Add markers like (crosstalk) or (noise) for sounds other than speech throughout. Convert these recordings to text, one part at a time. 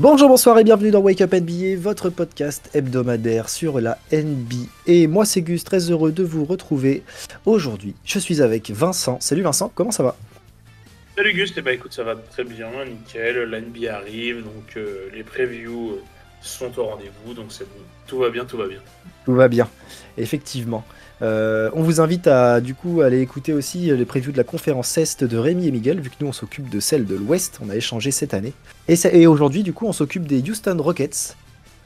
Bonjour, bonsoir et bienvenue dans Wake Up NBA, votre podcast hebdomadaire sur la NBA. Et moi c'est Gus, très heureux de vous retrouver aujourd'hui. Je suis avec Vincent. Salut Vincent, comment ça va? Salut Gus, eh ben, écoute ça va très bien, nickel, la NBA arrive, donc euh, les previews euh, sont au rendez-vous, donc c'est bon. Tout va bien, tout va bien. Tout va bien, effectivement. Euh, on vous invite à du coup aller écouter aussi les previews de la conférence Est de Rémi et Miguel, vu que nous on s'occupe de celle de l'Ouest, on a échangé cette année. Et, aujourd'hui du coup on s'occupe des Houston Rockets.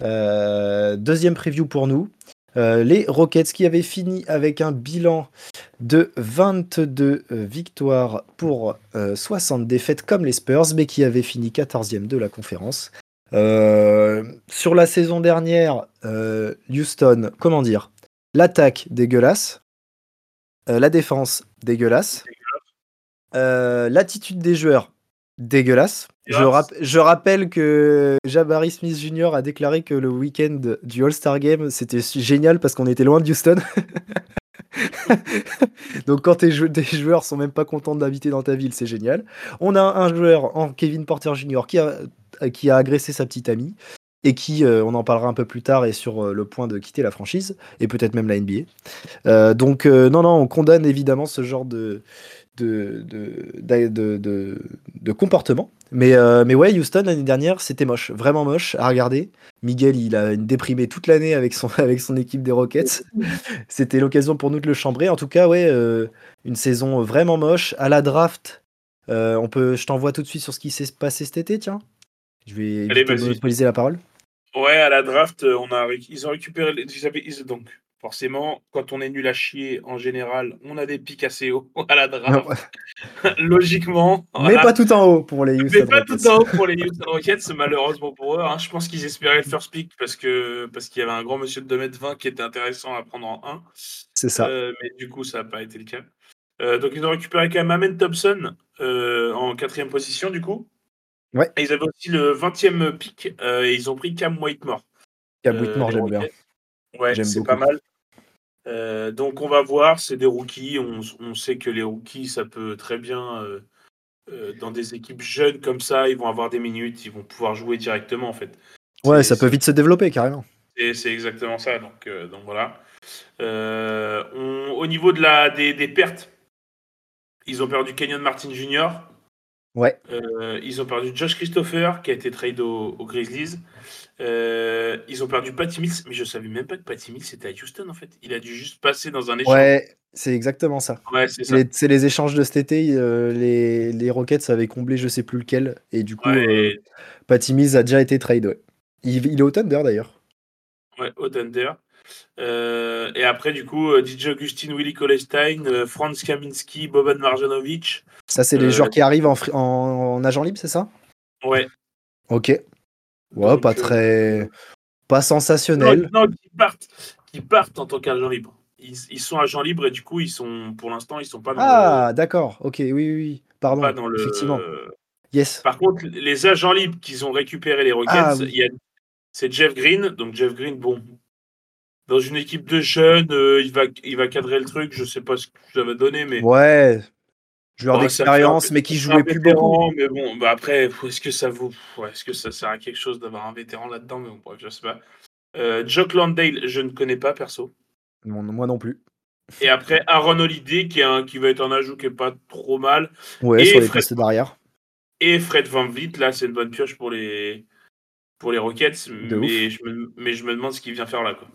Euh, deuxième preview pour nous. Euh, les Rockets qui avaient fini avec un bilan de 22 euh, victoires pour euh, 60 défaites comme les Spurs, mais qui avaient fini 14e de la conférence. Sur la saison dernière, Houston, comment dire? L'attaque dégueulasse, Euh, la défense dégueulasse, Euh, l'attitude des joueurs dégueulasse. Je, Dégueulasse. rap- je rappelle que Jabari Smith Jr. a déclaré que le week-end du All-Star Game c'était génial parce qu'on était loin de Houston. (laughs) Donc quand tes jou- des joueurs sont même pas contents d'inviter dans ta ville, c'est génial. On a un joueur en Kevin Porter Jr. qui a, qui a agressé sa petite amie et qui, euh, on en parlera un peu plus tard, est sur euh, le point de quitter la franchise et peut-être même la NBA. Euh, donc non, non, on condamne évidemment ce genre de, de, de, d'a- de, de- de comportement. Mais, mais ouais, Houston l'année dernière, c'était moche, vraiment moche à regarder. Miguel, il a déprimé toute l'année avec son, (laughs) avec son équipe des Rockets. C'était l'occasion pour nous de le chambrer. En tout cas, ouais, une saison vraiment moche. À la draft, on peut, je t'envoie tout de suite sur ce qui s'est passé cet été, tiens. Je vais Allez, monopoliser la parole. Ouais, à la draft, euh, on a, ils ont récupéré. les- ils donc, forcément, quand on est nul à chier, en général, on a des pics assez hauts (laughs) à la draft. (laughs) Logiquement. Mais voilà. pas tout en haut pour les Houston Mais pas Rockets. tout en haut pour les Houston Rockets, malheureusement pour eux. hein. Je pense qu'ils espéraient le first pick parce que parce qu'il y avait un grand monsieur de 2m20 qui était intéressant à prendre en 1. C'est ça. Euh, mais du coup, ça n'a pas été le cas. Euh, donc, ils ont récupéré quand même Amen Thompson euh, en quatrième position, du coup. Ouais. Et ils avaient aussi le 20e pick euh, et ils ont pris Cam Whitemore. Cam Euh, Whitmore, les j'aime bien. Ouais, c'est pas mal. Euh, donc, on va voir. C'est des rookies. On, on sait que les rookies, ça peut très bien. euh, euh, dans des équipes jeunes comme ça, ils vont avoir des minutes, ils vont pouvoir jouer directement en fait. Ouais, ça peut vite se développer carrément. et c'est exactement ça. Donc, euh, donc voilà. Euh, on- au niveau de la, des, des pertes, ils ont perdu Kenyon Martin Jr. Ouais. Euh, ils ont perdu Josh Christopher qui a été trade aux, aux Grizzlies. Euh, ils ont perdu Patty Mills, mais je savais même pas que Patty Mills était à Houston en fait. Il a dû juste passer dans un échange. Ouais, c'est exactement ça. Ouais, c'est les, c'est les échanges de cet été. euh, les, les Rockets avaient comblé je sais plus lequel. Et du coup, Ouais, Patty Mills a déjà été trade. Ouais. Il, il est au Thunder d'ailleurs. ouais, au Thunder. Euh, et après, du coup, euh, DJ Augustin, Willy Kolestein, euh, Franz Kaminski, Boban Marjanovic. Ça, c'est les joueurs qui arrivent en, fri- en, en agent libre, c'est ça? Ouais. Ok. Ouais, Donc, pas très. Pas Non, sensationnel. non, qui partent, qui partent en tant qu'agents libres. Ils, sont agents libres et du coup, ils sont, pour l'instant, ils sont pas dans Ah, d'accord. Ok, oui, oui, Pardon. pas dans le. Effectivement. Yes. Par contre, les agents libres qu'ils ont récupérés les Rockets, Ah, oui. a- c'est Jeff Green. Donc Jeff Green, bon, dans une équipe de jeunes, euh, il va, il va cadrer le truc. Je sais pas ce que ça va donner, mais Ouais. Joueur d'expérience, mais qui jouait plus beaucoup. Mais bon, bah après, est-ce que ça vaut, ouais, est-ce que ça sert à quelque chose d'avoir un vétéran là-dedans Mais bon, bref, je sais pas. Euh, Jock Landale, je ne connais pas perso. Non, moi non plus. Et après, Aaron Holiday, qui, est un, qui va être un ajout qui est pas trop mal. Ouais, Et sur les Fred- postes d'arrière. Et Fred Van Vliet, là, c'est une bonne pioche pour les, pour les Rockets. Mais je, me, mais je me demande ce qu'il vient faire là. Quoi.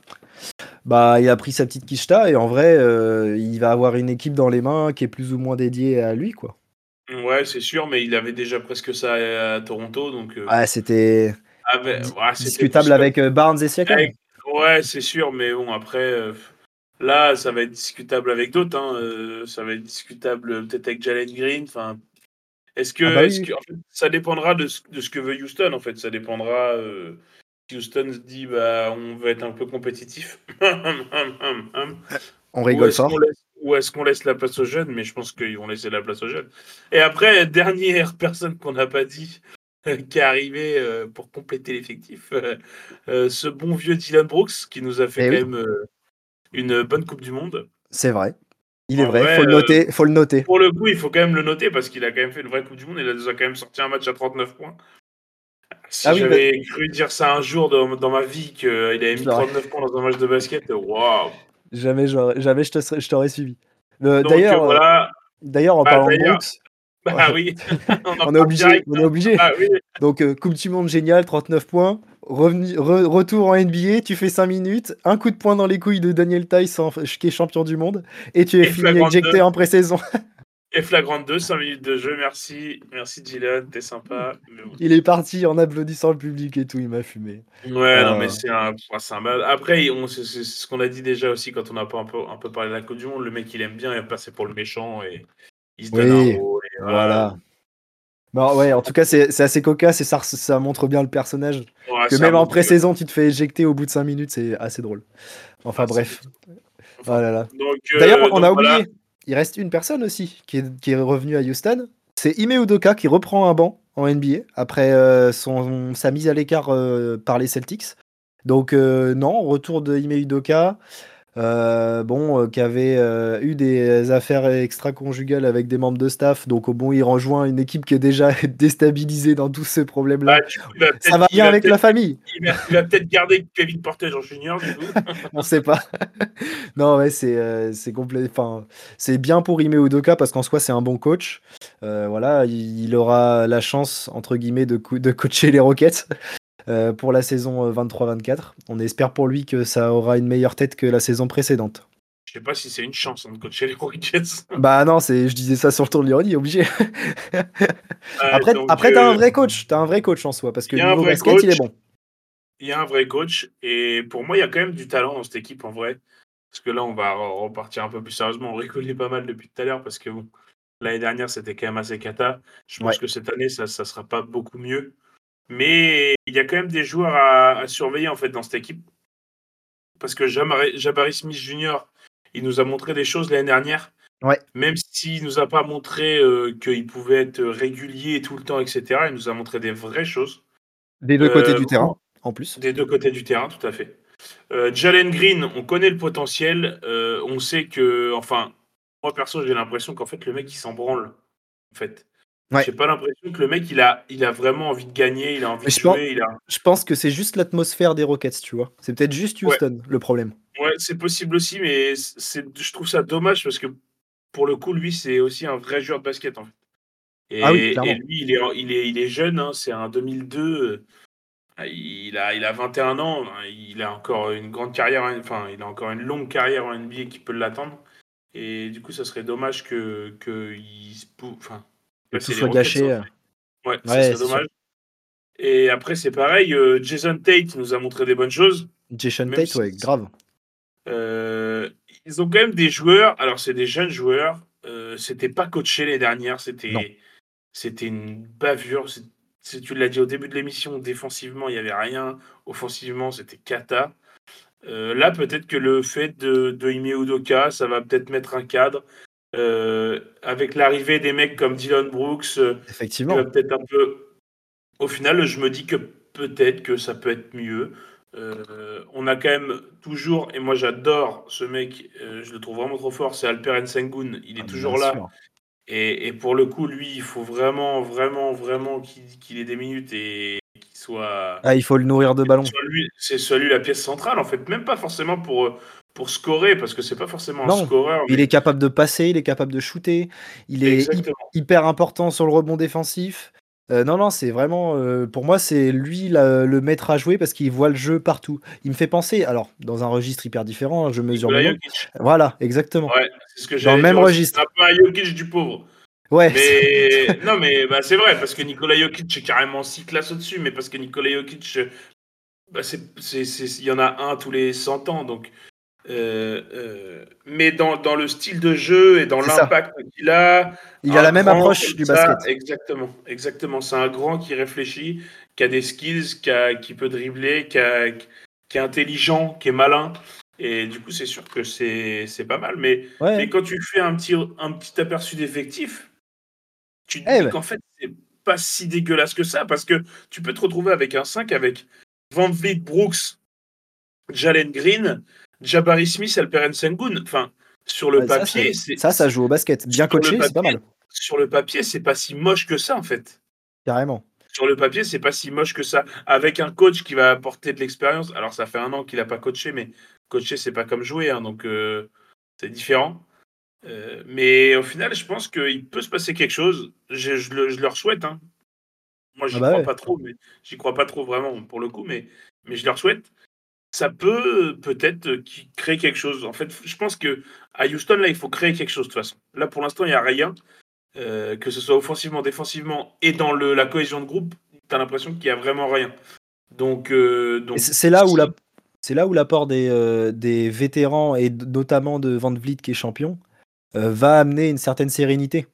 Bah, il a pris sa petite quicheta et en vrai, euh, il va avoir une équipe dans les mains qui est plus ou moins dédiée à lui, quoi. Ouais, c'est sûr, mais il avait déjà presque ça à, Toronto. Donc, euh, Ouais, c'était ouais, discutable avec euh, Barnes et Siakam. Avec- Ouais, c'est sûr, mais bon, après, euh, là, ça va être discutable avec d'autres. hein, ça va être discutable peut-être avec Jalen Green. Enfin, est-ce que, Ah bah oui, est-ce oui. que- en fait, ça dépendra de ce, de ce que veut Houston, en fait. Ça dépendra. euh, Houston se dit, bah, on veut être un peu compétitif. (laughs) On rigole laisse, ou est-ce qu'on laisse la place aux jeunes Mais je pense qu'ils vont laisser la place aux jeunes. Et après, (laughs) dernière personne qu'on n'a pas dit, qui est arrivé euh, pour compléter l'effectif, euh, euh, ce bon vieux Dylan Brooks, qui nous a fait Eh quand oui. même euh, une bonne Coupe du Monde. C'est vrai. Il est vrai, vrai, faut le euh, noter, faut le noter. Pour le coup, il faut quand même le noter parce qu'il a quand même fait une vraie Coupe du Monde. Il a déjà quand même sorti un match à 39 points. Si Ah oui, j'avais cru dire ça un jour dans, dans ma vie, qu'il avait mis Je l'aurais. 39 points dans un match de basket, waouh! Jamais, jamais je t'aurais suivi. Euh, D'ailleurs, euh, euh, voilà. d'ailleurs, en Bah, parlant de Brooks, Bah oui, (laughs) on, est obligé, direct, on est obligé. Oui, Donc, euh, Coupe du Monde génial, 39 points. Revenu, re- retour en NBA, tu fais 5 minutes, un coup de poing dans les couilles de Daniel Tice, qui est champion du monde, et tu es Et fini flagrant éjecté en pré-saison. (laughs) et flagrant 2, 5 minutes de jeu, merci. Merci Dylan, t'es sympa. Il est parti en applaudissant le public et tout, il m'a fumé. Ouais, non, Ah. mais c'est un, un mal. Après, on- c'est ce qu'on a dit déjà aussi quand on a pas un peu, un peu parlé de la Coupe du Monde. Le mec, il aime bien et passer pour le méchant et il se donne Oui, un rôle. et Voilà. Bon, ouais, en tout cas, c'est assez cocasse et ça, ça montre bien le personnage. Ouais, Que même en pré-saison, tu te fais éjecter au bout de 5 minutes, c'est assez drôle. Enfin Ah, bref. Enfin, Oh là là. Donc, euh, D'ailleurs, on donc a voilà. oublié, il reste une personne aussi qui est, qui est revenue à Houston. C'est Ime Udoka qui reprend un banc en NBA après euh, son, sa mise à l'écart euh, par les Celtics. Donc euh, non, retour de Ime Udoka, euh, bon, euh, qui avait euh, eu des affaires extra-conjugales avec des membres de staff. Donc au bon, il rejoint une équipe qui est déjà (laughs) déstabilisée dans tous ces problèmes-là. Bah, Ça va bien avec la famille. Il va, peut-être garder Kevin Porter en junior, du coup. (laughs) On sait pas. (laughs) non, ouais, c'est euh, c'est complet. Enfin, c'est bien pour Ime Udoka parce qu'en soi, c'est un bon coach. Voilà, il, il aura la chance entre guillemets de, co- de coacher les Rockets euh, pour la saison euh, 23-24. On espère pour lui que ça aura une meilleure tête que la saison précédente. Je sais pas si c'est une chance hein, de coacher les Rockets. (laughs) bah non, c'est, je disais ça sur le tour de l'ironie, obligé. (laughs) Après, après t'as euh, un vrai coach, t'as un vrai coach en soi parce que vrai basket, coach. il est bon. Il y a un vrai coach et pour moi, il y a quand même du talent dans cette équipe en vrai. Parce que là, on va re- repartir un peu plus sérieusement. On rigolait pas mal depuis tout à l'heure parce que bon, l'année dernière, c'était quand même assez cata. Je pense Ouais. que cette année, ça ne sera pas beaucoup mieux. Mais il y a quand même des joueurs à, à surveiller en fait dans cette équipe. Parce que Jabari Smith Jr., il nous a montré des choses l'année dernière. Ouais. Même s'il nous a pas montré euh, qu'il pouvait être régulier tout le temps, etc., il nous a montré des vraies choses. Des deux Euh, côtés du terrain, en plus. Des deux côtés du terrain, tout à fait. Euh, Jalen Green, on connaît le potentiel. euh, on sait que, enfin, moi perso, j'ai l'impression qu'en fait, le mec, il s'en branle. En fait. Ouais. J'ai pas l'impression que le mec, il a, il a vraiment envie de gagner, il a envie Mais de je pense- jouer. Il a... Je pense que c'est juste l'atmosphère des Rockets, tu vois. C'est peut-être juste Ouais. Houston le problème. Ouais, c'est possible aussi, mais c'est, je trouve ça dommage parce que pour le coup, lui, c'est aussi un vrai joueur de basket en fait. Et, Ah oui, clairement. et lui, il est, il est, il est jeune, hein, c'est un 2002. euh, Il a, il a 21 ans, hein, il a encore une grande carrière, enfin, il a encore une longue carrière en NBA qui peut l'attendre. Et du coup, ça serait dommage que, que il enfin, Que tout soit gâché. euh. Ouais, c'est dommage. Et après, c'est pareil, euh, Jason Tate nous a montré des bonnes choses. Jason Tate, si- ouais, grave. Euh, ils ont quand même des joueurs. Alors, c'est des jeunes joueurs. Euh, c'était pas coaché les dernières. C'était, c'était une bavure. C'est- tu l'as dit au début de l'émission. Défensivement, il y avait rien. Offensivement, c'était cata. Là, peut-être que le fait de, de Ime Udoka, ça va peut-être mettre un cadre. Euh, avec l'arrivée des mecs comme Dylan Brooks, euh, Effectivement. peut-être un peu. Au final, je me dis que peut-être que ça peut être mieux. Euh, on a quand même toujours, et moi j'adore ce mec, euh, je le trouve vraiment trop fort, c'est Alperen Sengun. Il est Ah, toujours là. Et, et pour le coup, lui, il faut vraiment, vraiment, vraiment qu'il qu'il ait des minutes et qu'il soit. Ah, il faut le nourrir de lui- C'est soit lui la pièce centrale, en fait. Même pas forcément pour, pour scorer, parce que c'est pas forcément un Non, scoreur. Il est capable de passer, il est capable de shooter, il est Exactement. hyper important sur le rebond défensif. Euh, non, non, c'est vraiment. euh, pour moi, c'est lui la- le maître à jouer parce qu'il voit le jeu partout. Il me fait penser, alors, dans un registre hyper différent, hein, je mesure. Jokic. Voilà, exactement. Ouais, c'est ce que Dans le même registre. C'est un peu un Jokic du pauvre. Ouais, Mais (laughs) (laughs) non, mais bah, c'est vrai, parce que Nikola Jokic est carrément six classes au-dessus, mais parce que Nikola Jokic, bah, il y en a un tous les 100 ans. Donc, euh, euh, mais dans, dans le style de jeu et dans l'impact qu'il a. il a la même approche du ça, basket. Exactement, exactement. C'est un grand qui réfléchit, qui a des skills, qui, a- qui peut dribbler, qui, a- qui est intelligent, qui est malin. Et du coup, c'est sûr que c'est pas mal. Mais Ouais. mais quand tu fais un petit, un petit aperçu d'effectif, tu te Eh dis qu'en fait, c'est pas si dégueulasse que ça, parce que tu peux te retrouver avec un 5 avec Van Vliet, Brooks, Jalen Green, Jabari Smith, Alperen Sengun. Enfin, sur le Ouais, papier, ça, ça joue au basket. Bien coaché, c'est pas mal. Sur le papier, c'est pas si moche que ça, en fait. Carrément. sur le papier, c'est pas si moche que ça. Avec un coach qui va apporter de l'expérience. Alors, ça fait un an qu'il a pas coaché, mais coacher, c'est pas comme jouer, hein, donc euh, c'est différent. Euh, mais au final, je pense qu'il peut se passer quelque chose. Je, je, le, je leur souhaite. Hein. Moi, j'y Ah bah crois ouais. pas trop, mais j'y crois pas trop vraiment pour le coup, mais, mais je leur souhaite. Ça peut peut-être euh, créer quelque chose. En fait, je pense que à Houston, là, il faut créer quelque chose de toute façon. Là, pour l'instant, il n'y a rien. Euh, que ce soit offensivement, défensivement et dans le, la cohésion de groupe, tu as l'impression qu'il n'y a vraiment rien. Donc, euh, c'est là où la, c'est là où l'apport des, euh, des vétérans et notamment de Van Vliet qui est champion euh, va amener une certaine sérénité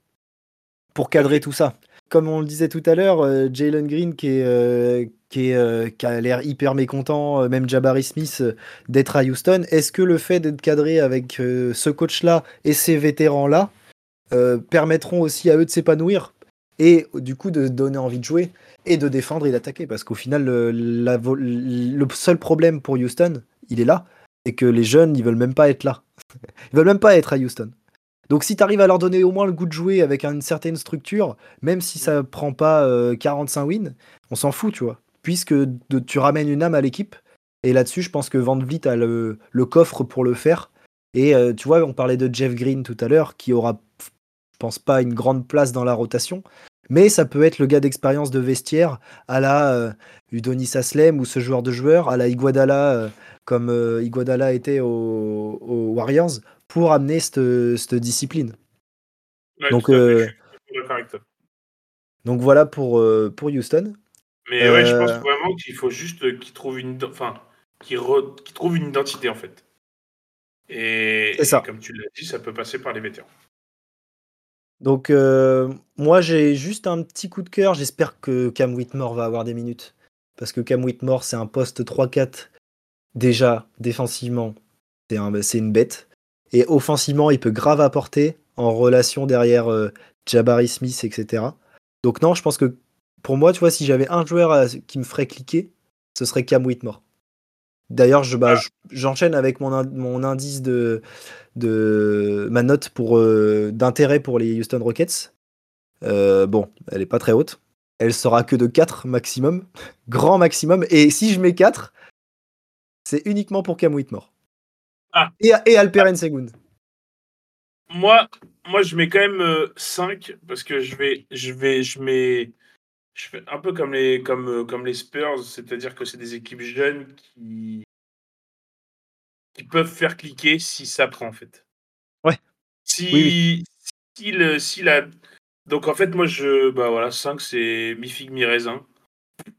pour cadrer tout ça. Comme on le disait tout à l'heure, euh, Jalen Green qui, est, euh, euh, qui a l'air hyper mécontent, euh, même Jabari Smith, euh, d'être à Houston. Est-ce que le fait d'être cadré avec ce coach-là et ces vétérans-là permettront aussi à eux de s'épanouir et du coup de donner envie de jouer et de défendre et d'attaquer? Parce qu'au final, le, seul problème pour Houston, il est là, c'est que les jeunes, ils veulent même pas être là. (laughs) Ils veulent même pas être à Houston. Donc si tu arrives à leur donner au moins le goût de jouer avec une certaine structure, même si ça prend pas euh, 45 wins, on s'en fout, tu vois. Puisque de- tu ramènes une âme à l'équipe. Et là-dessus, je pense que Van Vliet a le, le coffre pour le faire. Et euh, tu vois, on parlait de Jeff Green tout à l'heure, qui aura, je pense pas, une grande place dans la rotation. Mais ça peut être le gars d'expérience de vestiaire à la euh, Udonis Aslem ou ce joueur de joueur, à la Iguodala, euh, comme Iguodala était aux, aux Warriors, pour amener cette, discipline. Ouais, Donc. Donc voilà pour, pour Houston. Mais ouais, je Euh, pense vraiment qu'il faut juste qu'ils trouvent une, enfin, qu'ils re- une identité en fait. Et, C'est ça. et comme tu l'as dit, ça peut passer par les vétérans. Donc euh, moi j'ai juste un petit coup de cœur. J'espère que Cam Whitmore va avoir des minutes. Parce que Cam Whitmore c'est un poste 3-4 déjà défensivement. C'est un, une bête. Et offensivement il peut grave apporter en relation derrière euh, Jabari Smith, etc. Donc non, je pense que pour moi, tu vois, si j'avais un joueur à- qui me ferait cliquer, ce serait Cam Whitmore. D'ailleurs, je, bah, Ah. je- j'enchaîne avec mon, in- mon indice de, de ma note pour euh, d'intérêt pour les Houston Rockets. Euh, bon, elle est pas très haute. Elle sera que de 4 maximum, (laughs) grand maximum. Et si je mets 4, c'est uniquement pour Cam Whitmore. Ah. Et, et Alperen Sengun. Moi, moi, je mets quand même 5 parce que je vais, je vais, je mets, je fais un peu comme les, comme, euh, comme les Spurs, c'est-à-dire que c'est des équipes jeunes qui, qui peuvent faire cliquer si ça prend en fait. Ouais. Si, Oui, si le, si la, donc en fait, moi, je, bah voilà, 5 c'est mi figue mi raisin.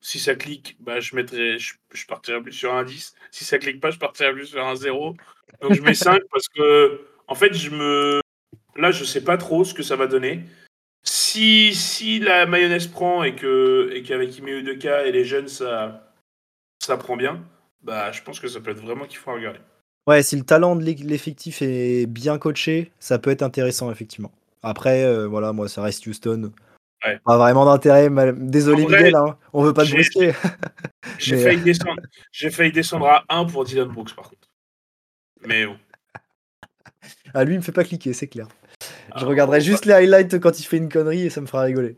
Si ça clique, bah je mettrai, je, je partirai plus sur un 10. Si ça clique pas, je partirai plus sur un 0. Donc je mets 5 parce que, en fait, je me, là, je sais pas trop ce que ça va donner. Si, si la mayonnaise prend et que et qu'avec Ime Udoka et les jeunes ça ça prend bien, bah je pense que ça peut être vraiment qu'il faut regarder. Ouais, si le talent de l'effectif est bien coaché, ça peut être intéressant, effectivement. Après, euh, voilà, moi, ça reste Houston. Ouais. Pas vraiment d'intérêt. Désolé, vrai, Miguel, hein, on veut pas te j'ai- brusquer. (laughs) J'ai Mais, failli descendre, j'ai failli descendre à 1 pour Dylan Brooks par contre. Mais bon. (laughs) Ah, lui, il me fait pas cliquer, c'est clair. Je Ah, regarderai juste les highlights quand il fait une connerie et ça me fera rigoler.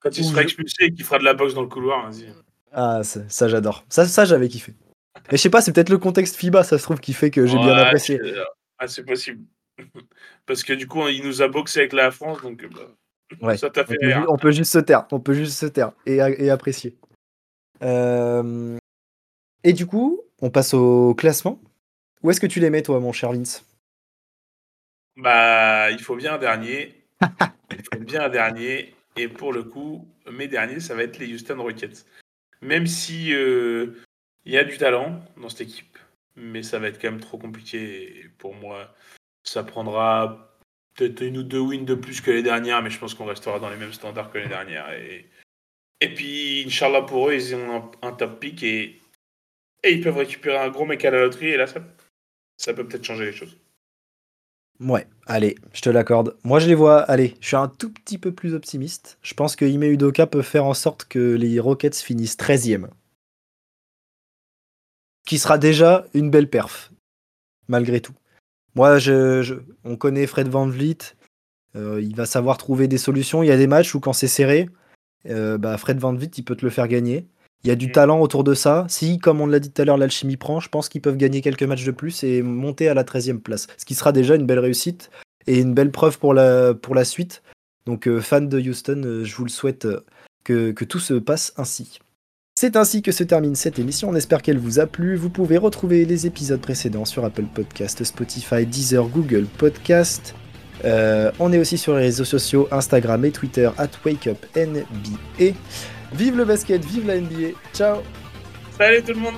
Quand il Ou sera je- expulsé et qu'il fera de la boxe dans le couloir, vas-y. Ah, ça, ça, j'adore. Ça, ça j'avais kiffé. Mais je sais pas, c'est peut-être le contexte FIBA, ça se trouve, qui fait que j'ai bien apprécié. Ah, c'est possible. (laughs) Parce que du coup, il nous a boxé avec la France, donc euh, bah, Ouais. ça t'a On fait peut, rire. ju- on peut juste se taire. On peut juste se taire et apprécier. Euh, Et du coup, on passe au classement. Où est-ce que tu les mets, toi, mon cher Vince? Bah, il faut bien un dernier. (laughs) il faut bien un dernier. Et pour le coup, mes derniers, ça va être les Houston Rockets. Même si euh, il y a du talent dans cette équipe, mais ça va être quand même trop compliqué. Et pour moi, ça prendra peut-être une ou deux wins de plus que les dernières, mais je pense qu'on restera dans les mêmes standards que les dernières. Et, et puis, Inch'Allah, pour eux, ils ont un, un top pick et, et ils peuvent récupérer un gros mec à la loterie. Et là, ça, ça peut peut-être changer les choses. Ouais, allez, je te l'accorde. Moi, je les vois. Allez, je suis un tout petit peu plus optimiste. Je pense que Ime Udoka peut faire en sorte que les Rockets finissent 13e. Qui sera déjà une belle perf, malgré tout. Moi, je, on connaît Fred Van Vliet. euh, il va savoir trouver des solutions. Il y a des matchs où, quand c'est serré, euh, bah Fred Van Vliet, il peut te le faire gagner. Il y a du Mm. talent autour de ça. Si, comme on l'a dit tout à l'heure, l'alchimie prend, je pense qu'ils peuvent gagner quelques matchs de plus et monter à la 13e place. Ce qui sera déjà une belle réussite et une belle preuve pour la, pour la suite. Donc, euh, fan de Houston, euh, je vous le souhaite euh, que, que tout se passe ainsi. C'est ainsi que se termine cette émission. On espère qu'elle vous a plu. Vous pouvez retrouver les épisodes précédents sur Apple Podcast, Spotify, Deezer, Google Podcast. On est aussi sur les réseaux sociaux Instagram et Twitter at WakeUpNBA. Vive le basket, vive la NBA. Ciao Salut tout le monde